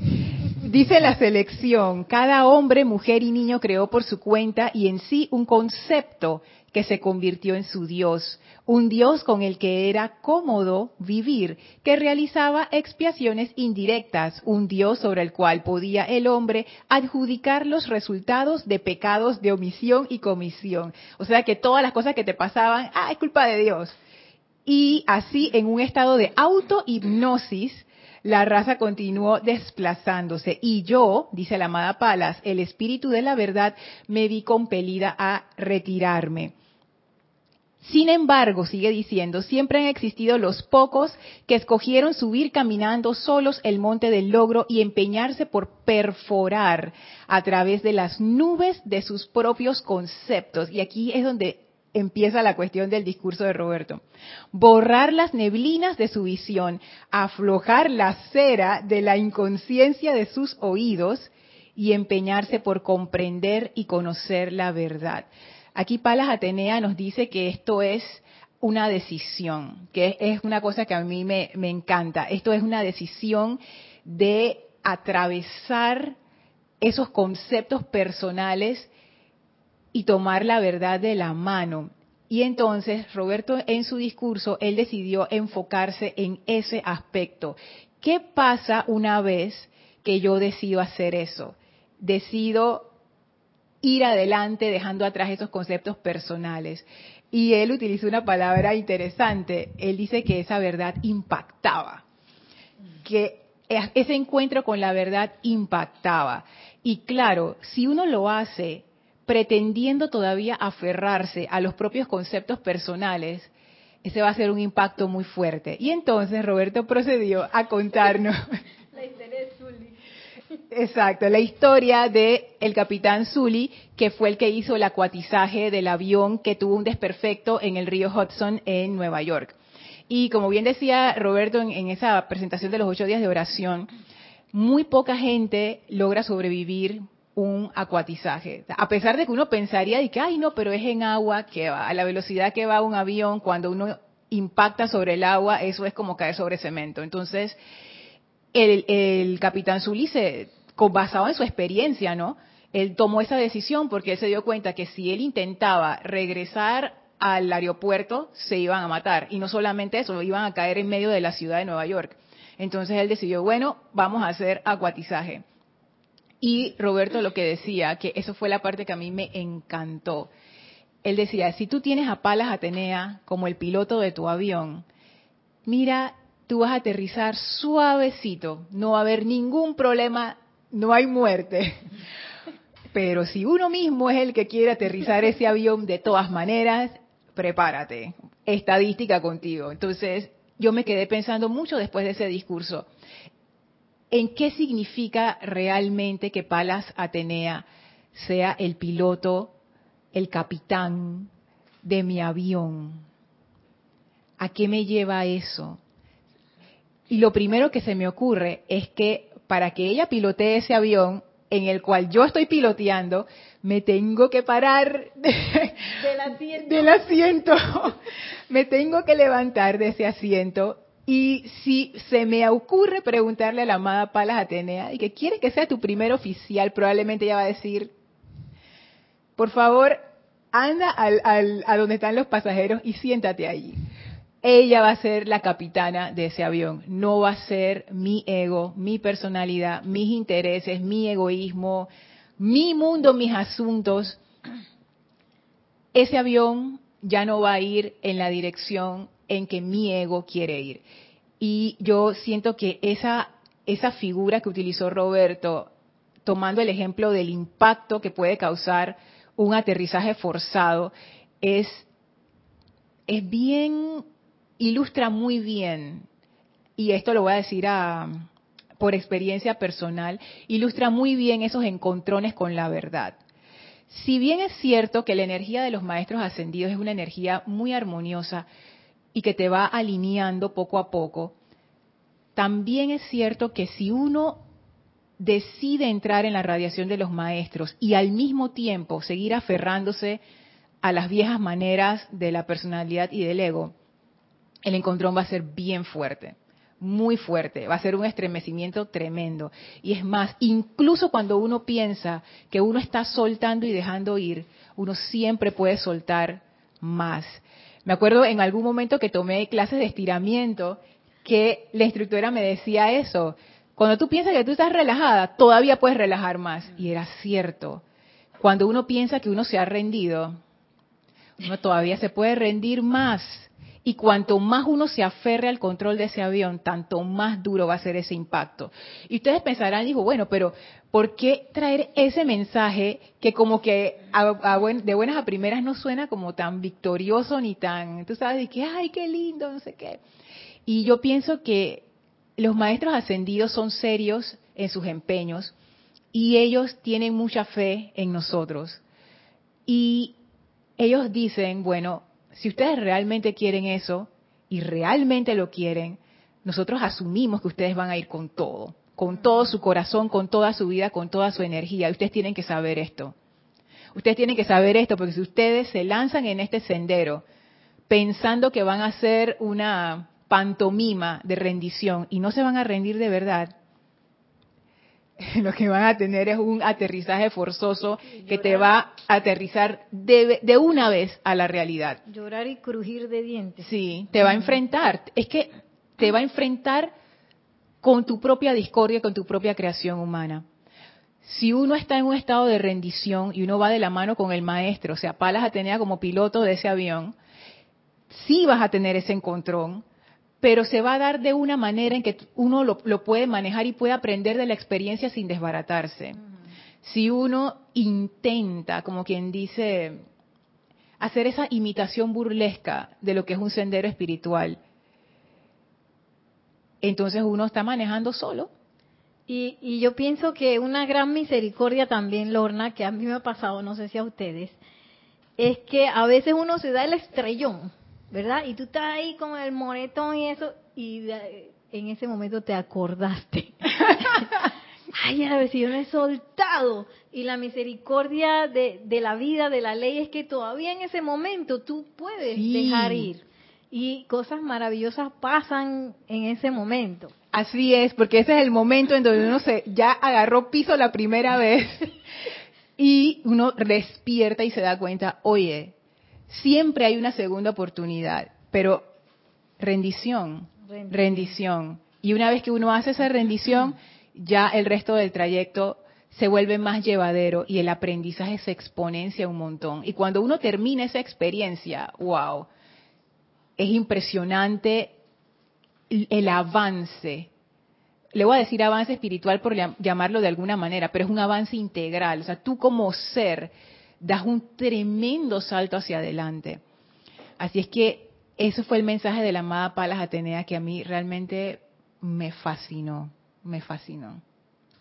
Dice la selección, cada hombre, mujer y niño creó por su cuenta y en sí un concepto que se convirtió en su Dios, un Dios con el que era cómodo vivir, que realizaba expiaciones indirectas, un Dios sobre el cual podía el hombre adjudicar los resultados de pecados de omisión y comisión. O sea que todas las cosas que te pasaban, ah, es culpa de Dios y así en un estado de autohipnosis la raza continuó desplazándose y yo, dice la amada Palas, el espíritu de la verdad, me vi compelida a retirarme. Sin embargo, sigue diciendo, siempre han existido los pocos que escogieron subir caminando solos el monte del logro y empeñarse por perforar a través de las nubes de sus propios conceptos. Y aquí es donde empieza la cuestión del discurso de Roberto. Borrar las neblinas de su visión, aflojar la cera de la inconsciencia de sus oídos y empeñarse por comprender y conocer la verdad. Aquí Palas Atenea nos dice que esto es una decisión, que es una cosa que a mí me, me encanta. Esto es una decisión de atravesar esos conceptos personales y tomar la verdad de la mano. Y entonces Roberto en su discurso, él decidió enfocarse en ese aspecto. ¿Qué pasa una vez que yo decido hacer eso? Decido ir adelante dejando atrás esos conceptos personales. Y él utilizó una palabra interesante. Él dice que esa verdad impactaba, que ese encuentro con la verdad impactaba. Y claro, si uno lo hace pretendiendo todavía aferrarse a los propios conceptos personales, ese va a ser un impacto muy fuerte. Y entonces Roberto procedió a contarnos (laughs) la Exacto, la historia de el capitán Zully, que fue el que hizo el acuatizaje del avión que tuvo un desperfecto en el río Hudson en Nueva York. Y como bien decía Roberto en, en esa presentación de los ocho días de oración, muy poca gente logra sobrevivir un acuatizaje. A pesar de que uno pensaría de que, ay, no, pero es en agua que va, a la velocidad que va un avión, cuando uno impacta sobre el agua, eso es como caer sobre cemento. Entonces, el, capitán Zully se, basado en su experiencia, ¿no? Él tomó esa decisión porque él se dio cuenta que si él intentaba regresar al aeropuerto, se iban a matar. Y no solamente eso, iban a caer en medio de la ciudad de Nueva York. Entonces él decidió, bueno, vamos a hacer acuatizaje. Y Roberto lo que decía, que eso fue la parte que a mí me encantó. Él decía, si tú tienes a Palas Atenea como el piloto de tu avión, mira, tú vas a aterrizar suavecito, no va a haber ningún problema, no hay muerte. (laughs) Pero si uno mismo es el que quiere aterrizar ese avión de todas maneras, prepárate, estadística contigo. Entonces, yo me quedé pensando mucho después de ese discurso en qué significa realmente que Palas Atenea sea el piloto, el capitán de mi avión. ¿A qué me lleva eso? Y lo primero que se me ocurre es que para que ella pilotee ese avión en el cual yo estoy piloteando, me tengo que parar del asiento. (laughs) me tengo que levantar de ese asiento Y si se me ocurre preguntarle a la amada Palas Atenea, y que quiere que sea tu primer oficial, probablemente ella va a decir, por favor, anda al, al, a donde están los pasajeros y siéntate allí. Ella va a ser la capitana de ese avión, no va a ser mi ego, mi personalidad, mis intereses, mi egoísmo, mi mundo, mis asuntos. Ese avión ya no va a ir en la dirección en que mi ego quiere ir. Y yo siento que esa, esa figura que utilizó Roberto, tomando el ejemplo del impacto que puede causar un aterrizaje forzado, es, es bien, ilustra muy bien, y esto lo voy a decir a, por experiencia personal, ilustra muy bien esos encontrones con la verdad. Si bien es cierto que la energía de los maestros ascendidos es una energía muy armoniosa y que te va alineando poco a poco, también es cierto que si uno decide entrar en la radiación de los maestros y al mismo tiempo seguir aferrándose a las viejas maneras de la personalidad y del ego, el encontrón va a ser bien fuerte muy fuerte, va a ser un estremecimiento tremendo. Y es más, incluso cuando uno piensa que uno está soltando y dejando ir, uno siempre puede soltar más. Me acuerdo en algún momento que tomé clases de estiramiento que la instructora me decía eso. Cuando tú piensas que tú estás relajada, todavía puedes relajar más. Y era cierto. Cuando uno piensa que uno se ha rendido, uno todavía se puede rendir más. Y cuanto más uno se aferre al control de ese avión, tanto más duro va a ser ese impacto. Y ustedes pensarán, digo, bueno, pero ¿por qué traer ese mensaje que como que de buenas a primeras no suena como tan victorioso ni tan, tú sabes, de que, ay, qué lindo, no sé qué. Y yo pienso que los maestros ascendidos son serios en sus empeños y ellos tienen mucha fe en nosotros. Y ellos dicen, bueno, si ustedes realmente quieren eso y realmente lo quieren, nosotros asumimos que ustedes van a ir con todo, con todo su corazón, con toda su vida, con toda su energía. Y ustedes tienen que saber esto. Ustedes tienen que saber esto porque si ustedes se lanzan en este sendero pensando que van a hacer una pantomima de rendición y no se van a rendir de verdad, (laughs) lo que van a tener es un aterrizaje forzoso que te va a aterrizar de, de, una vez a la realidad. Llorar y crujir de dientes. Sí, te va a enfrentar. Es que te va a enfrentar con tu propia discordia, con tu propia creación humana. Si uno está en un estado de rendición y uno va de la mano con el maestro, o sea, Palas Atenea como piloto de ese avión, sí vas a tener ese encontrón, pero se va a dar de una manera en que uno lo, puede manejar y puede aprender de la experiencia sin desbaratarse. Si uno intenta, como quien dice, hacer esa imitación burlesca de lo que es un sendero espiritual, entonces uno está manejando solo. Y, y yo pienso que una gran misericordia también, Lorna, que a mí me ha pasado, no sé si a ustedes, es que a veces uno se da el estrellón ¿verdad? Y tú estás ahí con el moretón y eso, y en ese momento te acordaste. (laughs) Ay, a ver si yo no he soltado. Y la misericordia de, de, la vida, de la ley, es que todavía en ese momento tú puedes dejar ir. Y cosas maravillosas pasan en ese momento. Así es, porque ese es el momento en donde uno se ya agarró piso la primera vez (laughs) y uno despierta y se da cuenta, oye, Siempre hay una segunda oportunidad, pero rendición, rendición, Y una vez que uno hace esa rendición, ya el resto del trayecto se vuelve más llevadero y el aprendizaje se exponencia un montón. Y cuando uno termina esa experiencia, wow, es impresionante el avance. Le voy a decir avance espiritual por llamarlo de alguna manera, pero es un avance integral. O sea, tú como ser das un tremendo salto hacia adelante. Así es que eso fue el mensaje de la amada Palas Atenea que a mí realmente me fascinó, me fascinó.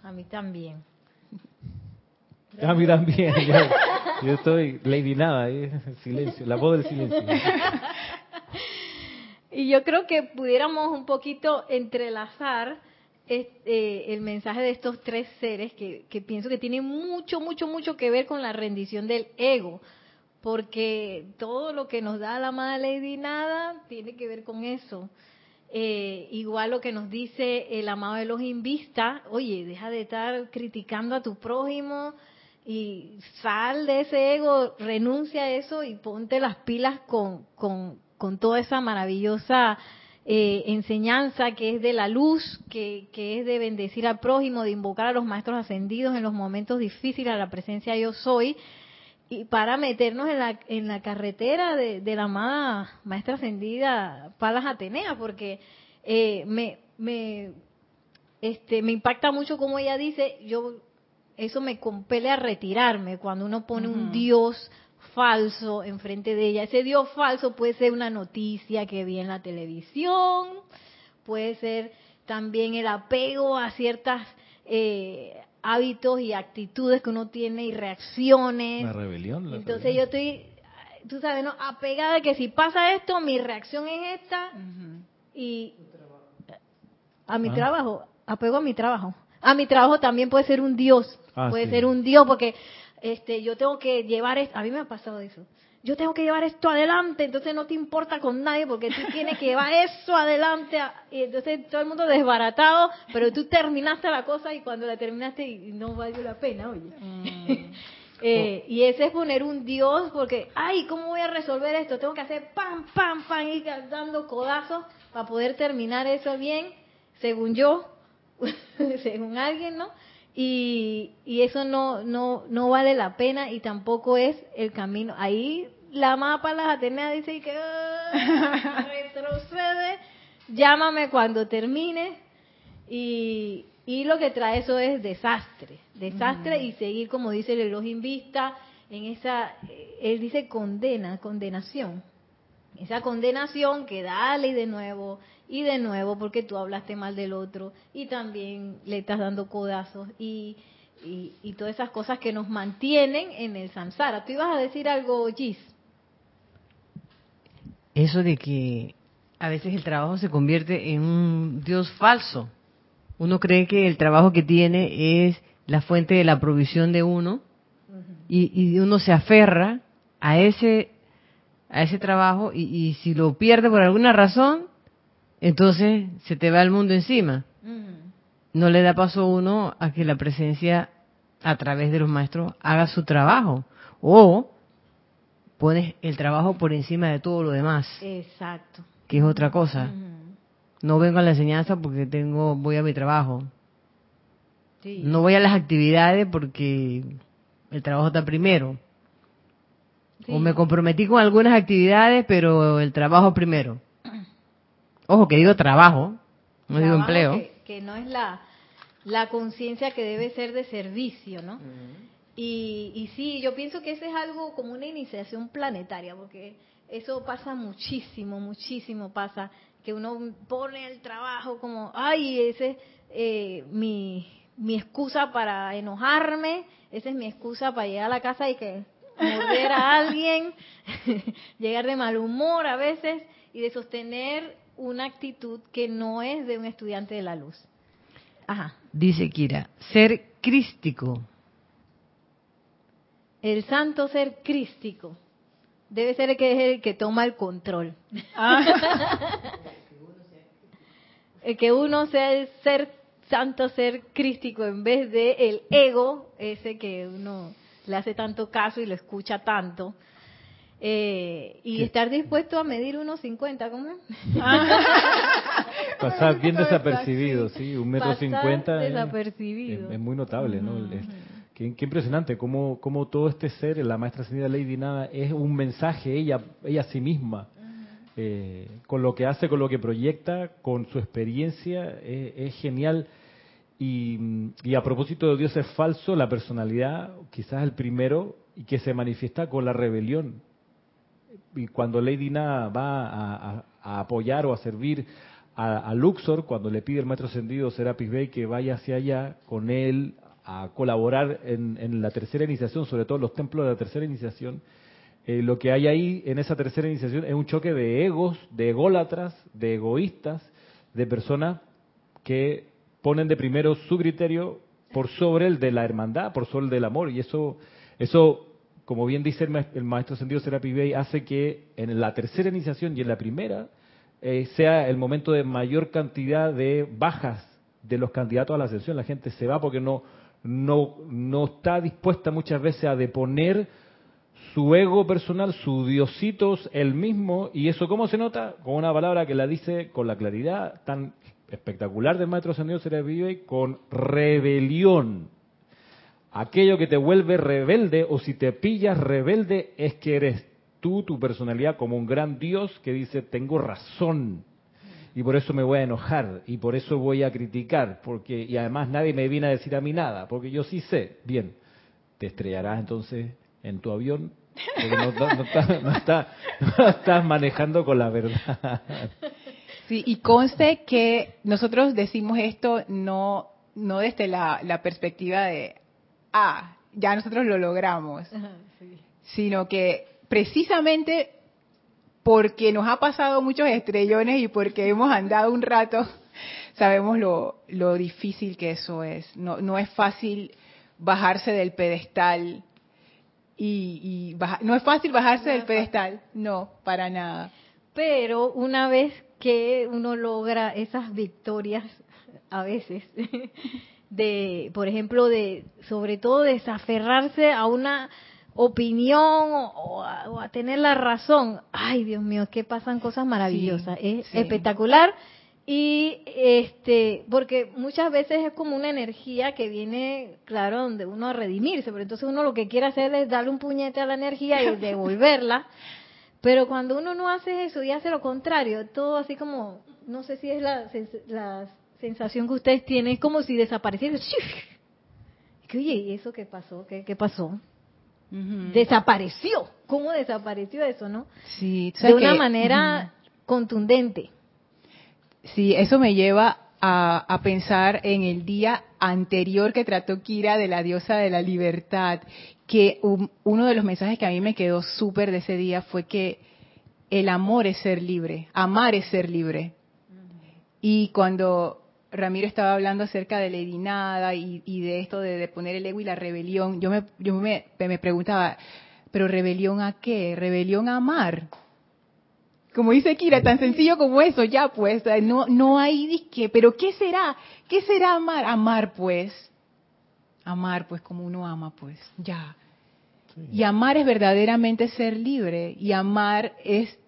A mí también. (laughs) A mí también. Yo, estoy Lady Nada, silencio, la voz del silencio. (laughs) Y yo creo que pudiéramos un poquito entrelazar este, el mensaje de estos tres seres que, pienso que tiene mucho, mucho, mucho que ver con la rendición del ego, porque todo lo que nos da la Madre Lady Nada tiene que ver con eso. Eh, igual lo que nos dice el amado de los Vista, oye, deja de estar criticando a tu prójimo y sal de ese ego, renuncia a eso y ponte las pilas con, con, con toda esa maravillosa eh, enseñanza que es de la luz, que, que, es de bendecir al prójimo, de invocar a los maestros ascendidos en los momentos difíciles, a la presencia yo soy, y para meternos en la, en la carretera de, de la amada maestra ascendida Palas Atenea, porque eh, me, me, este, me impacta mucho como ella dice, yo eso me compele a retirarme cuando uno pone un Dios falso enfrente de ella. Ese Dios falso puede ser una noticia que vi en la televisión, puede ser también el apego a ciertas eh, hábitos y actitudes que uno tiene y reacciones. La rebelión. Entonces yo estoy, tú sabes, ¿no? apegada de que si pasa esto, mi reacción es esta y a mi trabajo, apego a mi trabajo. A mi trabajo también puede ser un Dios, ah, puede ser un Dios porque este, yo tengo que llevar esto, a mí me ha pasado eso, yo tengo que llevar esto adelante, entonces no te importa con nadie porque tú tienes que llevar (laughs) eso adelante, y entonces todo el mundo desbaratado, pero tú terminaste la cosa y cuando la terminaste no valió la pena, oye. Mm. (laughs) eh, y ese es poner un Dios porque, ay, ¿cómo voy a resolver esto? Tengo que hacer pam, pam, pam, y dando codazos para poder terminar eso bien, según yo, (laughs) según alguien, ¿no? Y, y eso no, no, no vale la pena y tampoco es el camino. Ahí la mapa las Atenea dice que ah, (laughs) retrocede, llámame cuando termine y, y lo que trae eso es desastre, desastre y seguir como dice el reloj vista en esa, él dice condena, condenación. Esa condenación que dale y de nuevo y de nuevo porque tú hablaste mal del otro y también le estás dando codazos y, y, todas esas cosas que nos mantienen en el samsara. ¿Tú ibas a decir algo, Gis? Eso de que a veces el trabajo se convierte en un Dios falso. Uno cree que el trabajo que tiene es la fuente de la provisión de uno y, y, uno se aferra a ese a ese trabajo y, y si lo pierde por alguna razón entonces se te va el mundo encima. No le da paso a uno a que la presencia a través de los maestros haga su trabajo. O pones el trabajo por encima de todo lo demás. Exacto. Que es otra cosa. No vengo a la enseñanza porque tengo voy a mi trabajo. No voy a las actividades porque el trabajo está primero. O me comprometí con algunas actividades, pero el trabajo primero. Ojo, que digo trabajo, no digo empleo. Que, no es la, la conciencia que debe ser de servicio, ¿no? y, y sí, yo pienso que ese es algo como una iniciación planetaria, porque eso pasa muchísimo, muchísimo pasa, que uno pone el trabajo como, ay, ese es eh, mi, mi excusa para enojarme, esa es mi excusa para llegar a la casa y que morder a (laughs) alguien, (laughs) llegar de mal humor a veces y de sostener una actitud que no es de un estudiante de la luz. Ajá. Dice Kira, ser crístico. El santo ser crístico debe ser el que es el que toma el control. Ah. (laughs) el que uno sea el ser santo ser crístico en vez de el ego, ese que uno le hace tanto caso y lo escucha tanto, eh, y estar dispuesto a medir unos 50, ¿cómo (laughs) Pasar bien desapercibido, sí, un metro cincuenta. desapercibido. Es, muy notable, ¿no? qué, impresionante cómo, cómo todo este ser, la maestra ascendida Lady Nada, es un mensaje, ella, ella a sí misma. Eh, con lo que hace, con lo que proyecta, con su experiencia, es, genial. Y, y, a propósito de Dios es falso, la personalidad, quizás el primero, y que se manifiesta con la rebelión y cuando Lady Na va a, apoyar o a servir a, Luxor, cuando le pide el maestro ascendido Serapis Bey que vaya hacia allá con él a colaborar en, la tercera iniciación, sobre todo los templos de la tercera iniciación, eh, lo que hay ahí en esa tercera iniciación es un choque de egos, de ególatras, de egoístas, de personas que ponen de primero su criterio por sobre el de la hermandad, por sobre el del amor, y eso, eso como bien dice el, maestro Sendido Serapi Bey, hace que en la tercera iniciación y en la primera eh, sea el momento de mayor cantidad de bajas de los candidatos a la ascensión. La gente se va porque no, no, no está dispuesta muchas veces a deponer su ego personal, su diositos, el mismo, y eso cómo se nota? Con una palabra que la dice con la claridad tan espectacular del Maestro Ascendido se vive con rebelión. Aquello que te vuelve rebelde o si te pillas rebelde es que eres tú, tu personalidad como un gran Dios que dice tengo razón y por eso me voy a enojar y por eso voy a criticar porque y además nadie me viene a decir a mí nada porque yo sí sé. Bien, te estrellarás entonces en tu avión porque no, estás manejando con la verdad. Sí, y conste que nosotros decimos esto no, no desde la, perspectiva de, ah, ya nosotros lo logramos, sino que precisamente porque nos ha pasado muchos estrellones y porque hemos andado un rato, (laughs) sabemos lo, lo difícil que eso es. No, no es fácil bajarse del pedestal y, no es fácil bajarse del pedestal, no, para nada. Pero una vez que uno logra esas victorias a veces (laughs) de por ejemplo de sobre todo desaferrarse a una opinión o a, tener la razón. Ay Dios mío que pasan cosas maravillosas. Es espectacular. Y este porque muchas veces es como una energía que viene claro donde uno a redimirse pero entonces uno lo que quiere hacer es darle un puñete a la energía y (laughs) devolverla. Pero cuando uno no hace eso y hace lo contrario, todo así como, no sé si es la, sensación que ustedes tienen, es como si desapareciera. Que, oye, ¿y eso qué pasó? ¿Qué, qué pasó? Desapareció. ¿Cómo desapareció eso, no? Sí, de una manera contundente. Sí, eso me lleva a, a, pensar en el día anterior que trató Kira de la diosa de la libertad que uno de los mensajes que a mí me quedó súper de ese día fue que el amor es ser libre, amar es ser libre. Y cuando Ramiro estaba hablando acerca de la edinada y, de esto de, poner el ego y la rebelión, yo me, yo me, me preguntaba, ¿pero rebelión a qué? ¿Rebelión a amar? Como dice Kira, tan sencillo como eso, ya pues, no, no hay disque, pero ¿qué será? ¿Qué será amar? Amar pues amar pues como uno ama pues, ya. Y amar es verdaderamente ser libre y amar es...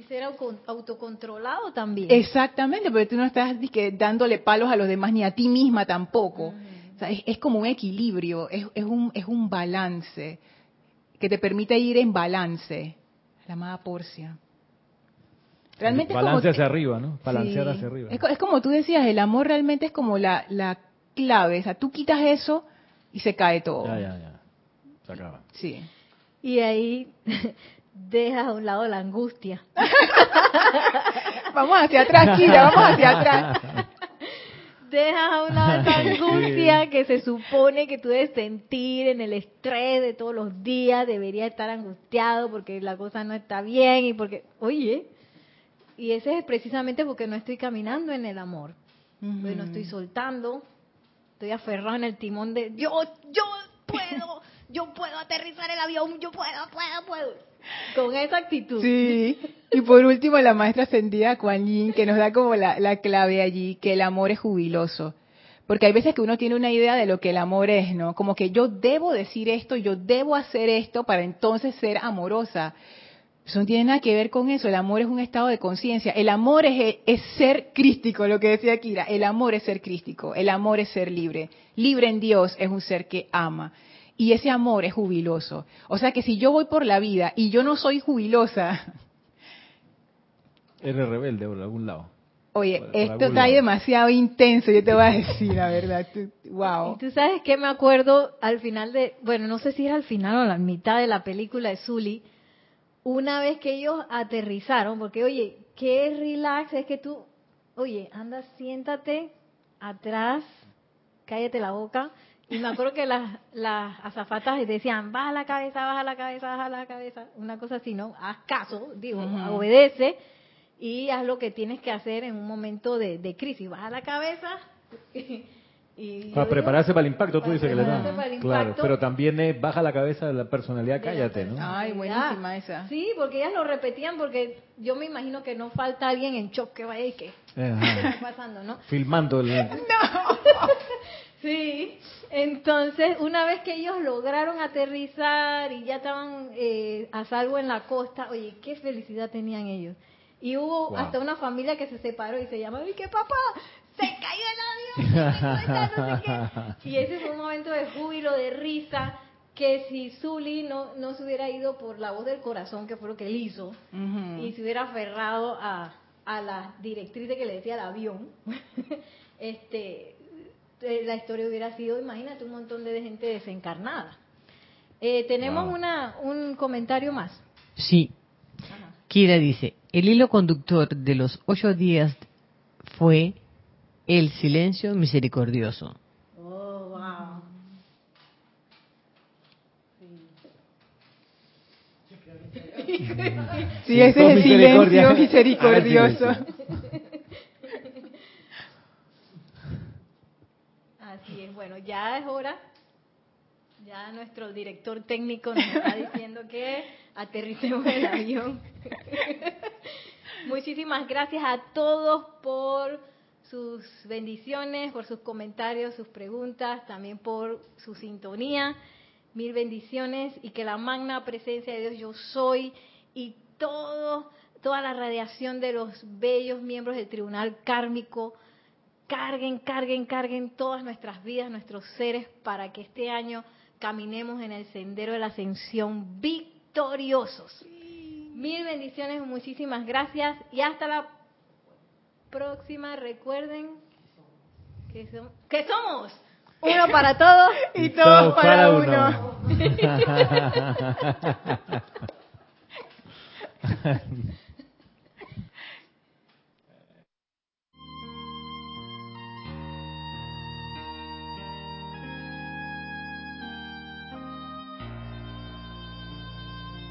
Es ser autocontrolado también. Exactamente, porque tú no estás dándole palos a los demás ni a ti misma tampoco. es, como un equilibrio, es, un, es un balance que te permite ir en balance. La amada Porcia. Realmente balance hacia arriba, ¿no? Balancear hacia arriba. Es, como tú decías, el amor realmente es como la, la clave. O sea, tú quitas eso y se cae todo. Ya, ya, ya. Se acaba. Sí. Y ahí (laughs) dejas a un lado la angustia. (laughs) vamos hacia atrás, Kira, vamos hacia atrás. (laughs) Dejas a un lado esa angustia que se supone que tú debes sentir en el estrés de todos los días, debería estar angustiado porque la cosa no está bien y porque, oye, y ese es precisamente porque no estoy caminando en el amor, pues no estoy soltando, estoy aferrado en el timón de yo, yo puedo, yo puedo aterrizar el avión, yo puedo, puedo, puedo. Con esa actitud. Sí. Y por último, la maestra ascendida Kuan Yin, que nos da como la, la clave allí, que el amor es jubiloso. Porque hay veces que uno tiene una idea de lo que el amor es, ¿no? Como que yo debo decir esto, yo debo hacer esto para entonces ser amorosa. Eso no tiene nada que ver con eso. El amor es un estado de conciencia. El amor es, es, ser crístico, lo que decía Kira. El amor es ser crístico. El amor es ser libre. Libre en Dios es un ser que ama. Y ese amor es jubiloso. O sea que si yo voy por la vida y yo no soy jubilosa. (laughs) Eres rebelde por algún lado. Oye, esto está ahí demasiado intenso, yo te voy a decir la verdad. wow. Y tú sabes que me acuerdo al final de. Bueno, no sé si era al final o a la mitad de la película de Zully una vez que ellos aterrizaron, porque oye, qué relax es que tú, oye, anda, siéntate atrás, cállate la boca. Y me acuerdo que las, las azafatas decían, baja la cabeza, baja la cabeza, baja la cabeza, una cosa así, ¿no? Haz caso, digo, obedece y haz lo que tienes que hacer en un momento de, crisis. Baja la cabeza (laughs) Y Para prepararse digo, para el impacto, tú dices que le prepararse dan. para el Claro, pero también es baja la cabeza de la personalidad, de la cállate, ¿no? Ay, buenísima esa. Sí, porque ellas lo repetían porque yo me imagino que no falta alguien en shock que vaya y que (laughs) ¿qué Ajá. está pasando, no? Filmando el... (laughs) Sí, entonces una vez que ellos lograron aterrizar y ya estaban eh, a salvo en la costa, oye, qué felicidad tenían ellos. Y hubo Wow. hasta una familia que se separó y se llamaba, y que papá, se cayó el avión, (laughs) se cuenta, no sé qué". Y ese fue un momento de júbilo, de risa, que si Zully no, no se hubiera ido por la voz del corazón, que fue lo que él hizo, y se hubiera aferrado a, a la directriz de que le decía el avión, (laughs) este, la historia hubiera sido, imagínate, un montón de gente desencarnada. Eh, tenemos Wow. una, un comentario más. Sí. Kira dice, el hilo conductor de los ocho días fue el silencio misericordioso. Oh, wow. Sí, ese Con es el silencio misericordioso. Ah, silencio. Así es, bueno, ya es hora. Ya nuestro director técnico nos está diciendo que aterricemos el avión. (laughs) Muchísimas gracias a todos por sus bendiciones, por sus comentarios, sus preguntas, también por su sintonía. Mil bendiciones y que la magna presencia de Dios yo soy y todo, toda la radiación de los bellos miembros del tribunal kármico carguen, carguen, carguen todas nuestras vidas, nuestros seres, para que este año caminemos en el sendero de la ascensión victoriosos. Mil bendiciones, muchísimas gracias y hasta la próxima. Recuerden que, som- que somos uno (laughs) para todos Y todos para uno. uno. (laughs) (laughs)